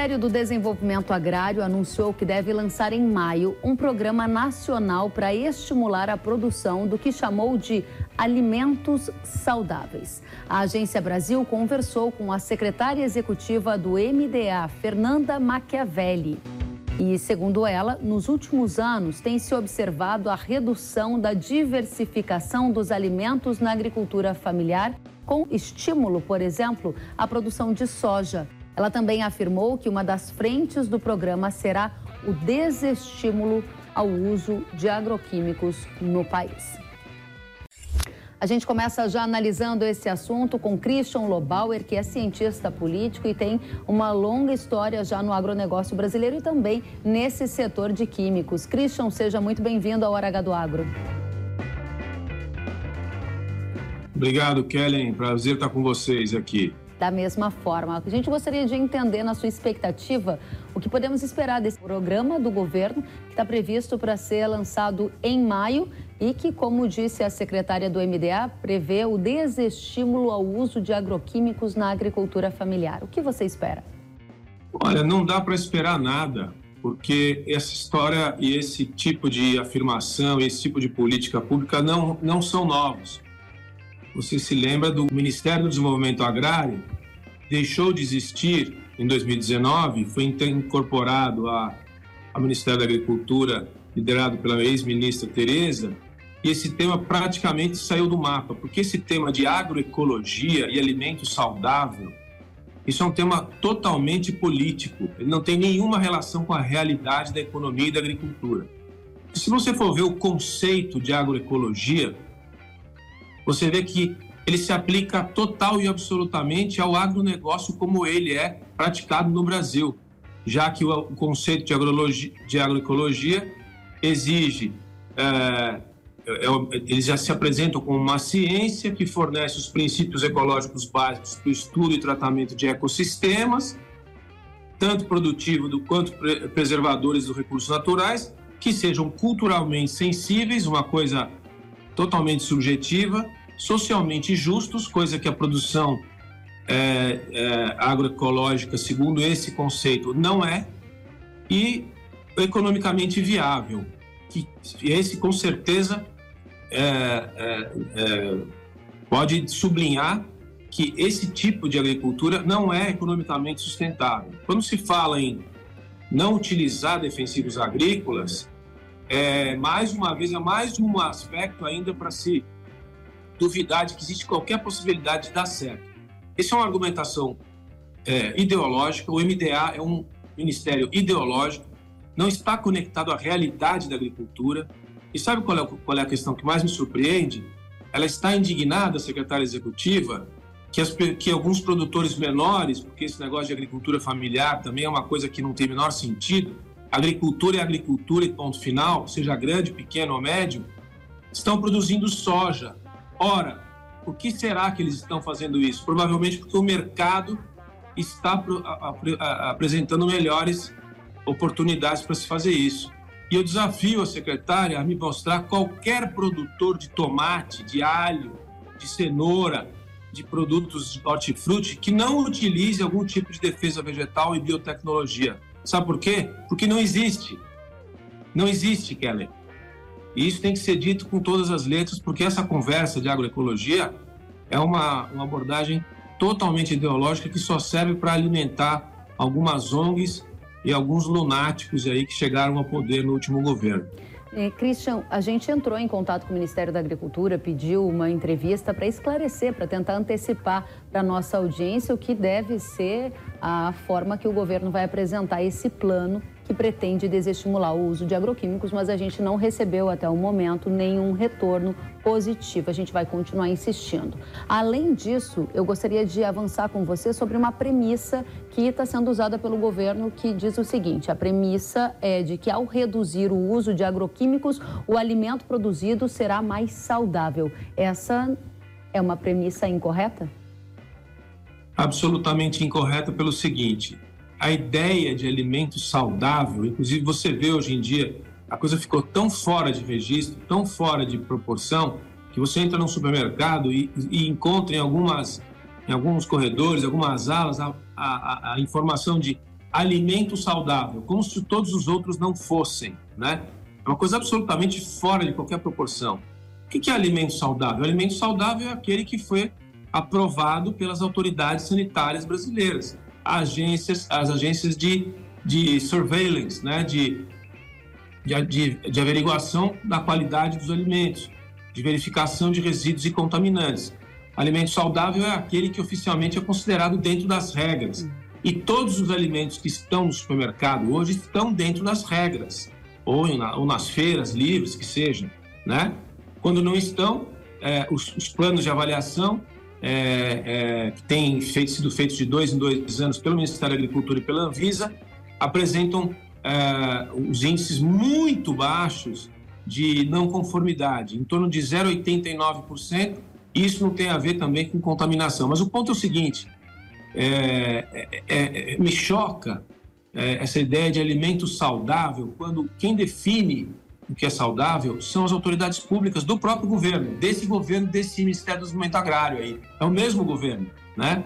Ministério do Desenvolvimento Agrário anunciou que deve lançar em maio um programa nacional para estimular a produção do que chamou de alimentos saudáveis. A Agência Brasil conversou com a secretária executiva do MDA, Fernanda Machiavelli. E, segundo ela, nos últimos anos tem se observado a redução da diversificação dos alimentos na agricultura familiar, com estímulo, por exemplo, à produção de soja. Ela também afirmou que uma das frentes do programa será o desestímulo ao uso de agroquímicos no país. A gente começa já analisando esse assunto com Christian Lobauer, que é cientista político e tem uma longa história já no agronegócio brasileiro e também nesse setor de químicos. Christian, seja muito bem-vindo ao Hora do Agro. Obrigado, Kellen. Prazer estar com vocês aqui da mesma forma. A gente gostaria de entender, na sua expectativa, o que podemos esperar desse programa do governo, que está previsto para ser lançado em maio e que, como disse a secretária do MDA, prevê o desestímulo ao uso de agroquímicos na agricultura familiar. O que você espera? Olha, não dá para esperar nada, porque essa história e esse tipo de afirmação, esse tipo de política pública não, não são novos. Você se lembra do Ministério do Desenvolvimento Agrário? Deixou de existir em 2019, foi incorporado ao Ministério da Agricultura, liderado pela ex-ministra Tereza, e esse tema praticamente saiu do mapa, porque esse tema de agroecologia e alimento saudável, isso é um tema totalmente político, ele não tem nenhuma relação com a realidade da economia e da agricultura. Se você for ver o conceito de agroecologia, você vê que ele se aplica total e absolutamente ao agronegócio como ele é praticado no Brasil, já que o conceito de, de agroecologia exige, é, é, eles já se apresentam como uma ciência que fornece os princípios ecológicos básicos para o estudo e tratamento de ecossistemas, tanto produtivo do, quanto preservadores dos recursos naturais, que sejam culturalmente sensíveis, uma coisa totalmente subjetiva, socialmente justos, coisa que a produção é, é, agroecológica, segundo esse conceito, não é, e economicamente viável, que esse com certeza é, é, é, pode sublinhar que esse tipo de agricultura não é economicamente sustentável. Quando se fala em não utilizar defensivos agrícolas, é, mais uma vez, é mais um aspecto ainda para se duvidar de que existe qualquer possibilidade de dar certo. Essa é uma argumentação é, ideológica. O MDA é um ministério ideológico, não está conectado à realidade da agricultura. E sabe qual é, qual é a questão que mais me surpreende? Ela está indignada, a secretária executiva, que, as, que alguns produtores menores, porque esse negócio de agricultura familiar também é uma coisa que não tem menor sentido, agricultura é agricultura e ponto final, seja grande, pequeno ou médio, estão produzindo soja. Ora, por que será que eles estão fazendo isso? Provavelmente porque o mercado está apresentando melhores oportunidades para se fazer isso. E eu desafio a secretária a me mostrar qualquer produtor de tomate, de alho, de cenoura, de produtos de hortifruti que não utilize algum tipo de defesa vegetal e biotecnologia. Sabe por quê? Porque não existe. Não existe, Kelly. E isso tem que ser dito com todas as letras, porque essa conversa de agroecologia é uma, uma abordagem totalmente ideológica que só serve para alimentar algumas ONGs e alguns lunáticos aí que chegaram ao poder no último governo. É, Christian, a gente entrou em contato com o Ministério da Agricultura, pediu uma entrevista para esclarecer, para tentar antecipar para a nossa audiência o que deve ser a forma que o governo vai apresentar esse plano que pretende desestimular o uso de agroquímicos, mas a gente não recebeu até o momento nenhum retorno positivo. A gente vai continuar insistindo. Além disso, eu gostaria de avançar com você sobre uma premissa que está sendo usada pelo governo, que diz o seguinte: a premissa é de que ao reduzir o uso de agroquímicos, o alimento produzido será mais saudável. Essa é uma premissa incorreta? Absolutamente incorreta pelo seguinte: a ideia de alimento saudável, inclusive você vê hoje em dia, a coisa ficou tão fora de registro, tão fora de proporção, que você entra num supermercado e, e encontra em, algumas, em alguns corredores, algumas alas, a, a, a informação de alimento saudável, como se todos os outros não fossem, né? É uma coisa absolutamente fora de qualquer proporção. O que é alimento saudável? O alimento saudável é aquele que foi aprovado pelas autoridades sanitárias brasileiras, agências, as agências de, de surveillance, né? de, de, de averiguação da qualidade dos alimentos, de verificação de resíduos e contaminantes. Alimento saudável é aquele que oficialmente é considerado dentro das regras. E todos os alimentos que estão no supermercado hoje estão dentro das regras, ou, na, ou nas feiras livres, que seja. Né? Quando não estão, é, os, os, planos de avaliação, é, é, que têm feito, sido feitos de dois em dois anos pelo Ministério da Agricultura e pela Anvisa, apresentam é, os índices muito baixos de não conformidade, em torno de 0,89%. Isso não tem a ver também com contaminação. Mas o ponto é o seguinte: é, é, é, me choca essa ideia de alimento saudável quando quem define o que é saudável são as autoridades públicas do próprio governo, desse governo, desse Ministério do Desenvolvimento Agrário aí. É o mesmo governo, né?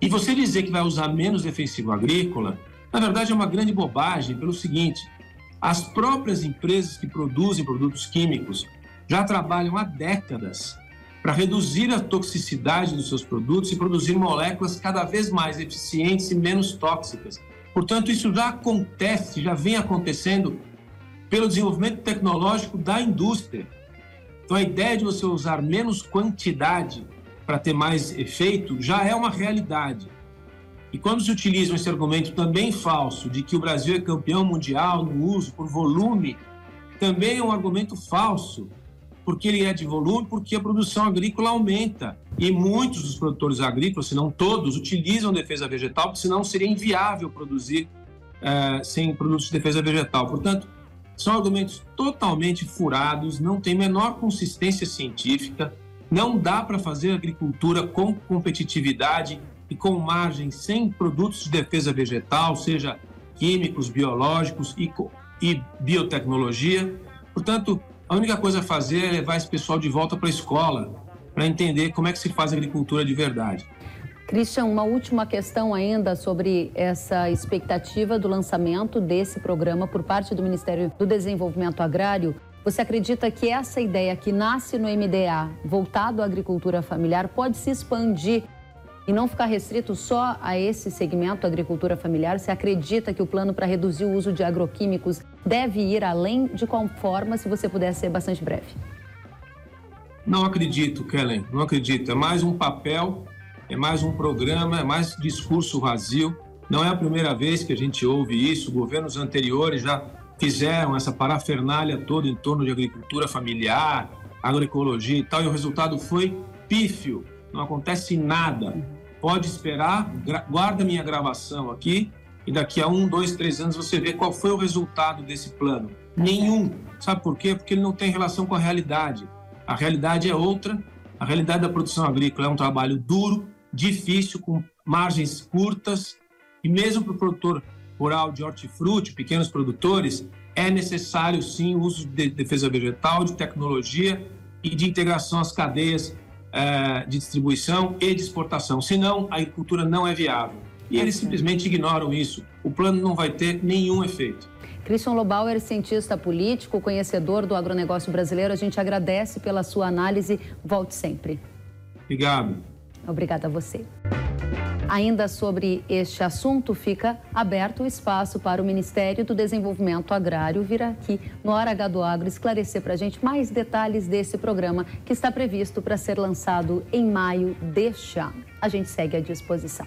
E você dizer que vai usar menos defensivo agrícola, na verdade é uma grande bobagem pelo seguinte, as próprias empresas que produzem produtos químicos já trabalham há décadas para reduzir a toxicidade dos seus produtos e produzir moléculas cada vez mais eficientes e menos tóxicas. Portanto, isso já acontece, já vem acontecendo pelo desenvolvimento tecnológico da indústria. Então, a ideia de você usar menos quantidade para ter mais efeito já é uma realidade. E quando se utiliza esse argumento também falso de que o Brasil é campeão mundial no uso por volume, também é um argumento falso, porque ele é de volume, porque a produção agrícola aumenta. E muitos dos produtores agrícolas, se não todos, utilizam defesa vegetal, porque senão seria inviável produzir é, sem produtos de defesa vegetal. Portanto, são argumentos totalmente furados, não tem menor consistência científica, não dá para fazer agricultura com competitividade e com margem sem produtos de defesa vegetal, seja químicos, biológicos e, e biotecnologia. Portanto, a única coisa a fazer é levar esse pessoal de volta para a escola, para entender como é que se faz agricultura de verdade. Christian, uma última questão ainda sobre essa expectativa do lançamento desse programa por parte do Ministério do Desenvolvimento Agrário. Você acredita que essa ideia que nasce no MDA, voltado à agricultura familiar, pode se expandir e não ficar restrito só a esse segmento agricultura familiar? Você acredita que o plano para reduzir o uso de agroquímicos deve ir além? De qual forma, se você puder ser bastante breve? Não acredito, Kellen, não acredito. É mais um papel, é mais um programa, é mais discurso vazio. Não é a primeira vez que a gente ouve isso. Governos anteriores já fizeram essa parafernália toda em torno de agricultura familiar, agroecologia e tal, e o resultado foi pífio não acontece nada. Pode esperar, guarda minha gravação aqui e daqui a um, dois, três anos você vê qual foi o resultado desse plano. Nenhum. Sabe por quê? Porque ele não tem relação com a realidade. A realidade é outra. A realidade da produção agrícola é um trabalho duro, difícil, com margens curtas e mesmo para o produtor rural de hortifruti, pequenos produtores, é necessário sim o uso de defesa vegetal, de tecnologia e de integração às cadeias é, de distribuição e de exportação. Senão, a agricultura não é viável. E eles simplesmente ignoram isso. O plano não vai ter nenhum efeito. Christian Lobauer, cientista político, conhecedor do agronegócio brasileiro, a gente agradece pela sua análise. Volte sempre. Obrigado. Obrigada a você. Ainda sobre este assunto, fica aberto o espaço para o Ministério do Desenvolvimento Agrário vir aqui no Hora H do Agro esclarecer para a gente mais detalhes desse programa que está previsto para ser lançado em maio deste ano. A gente segue à disposição.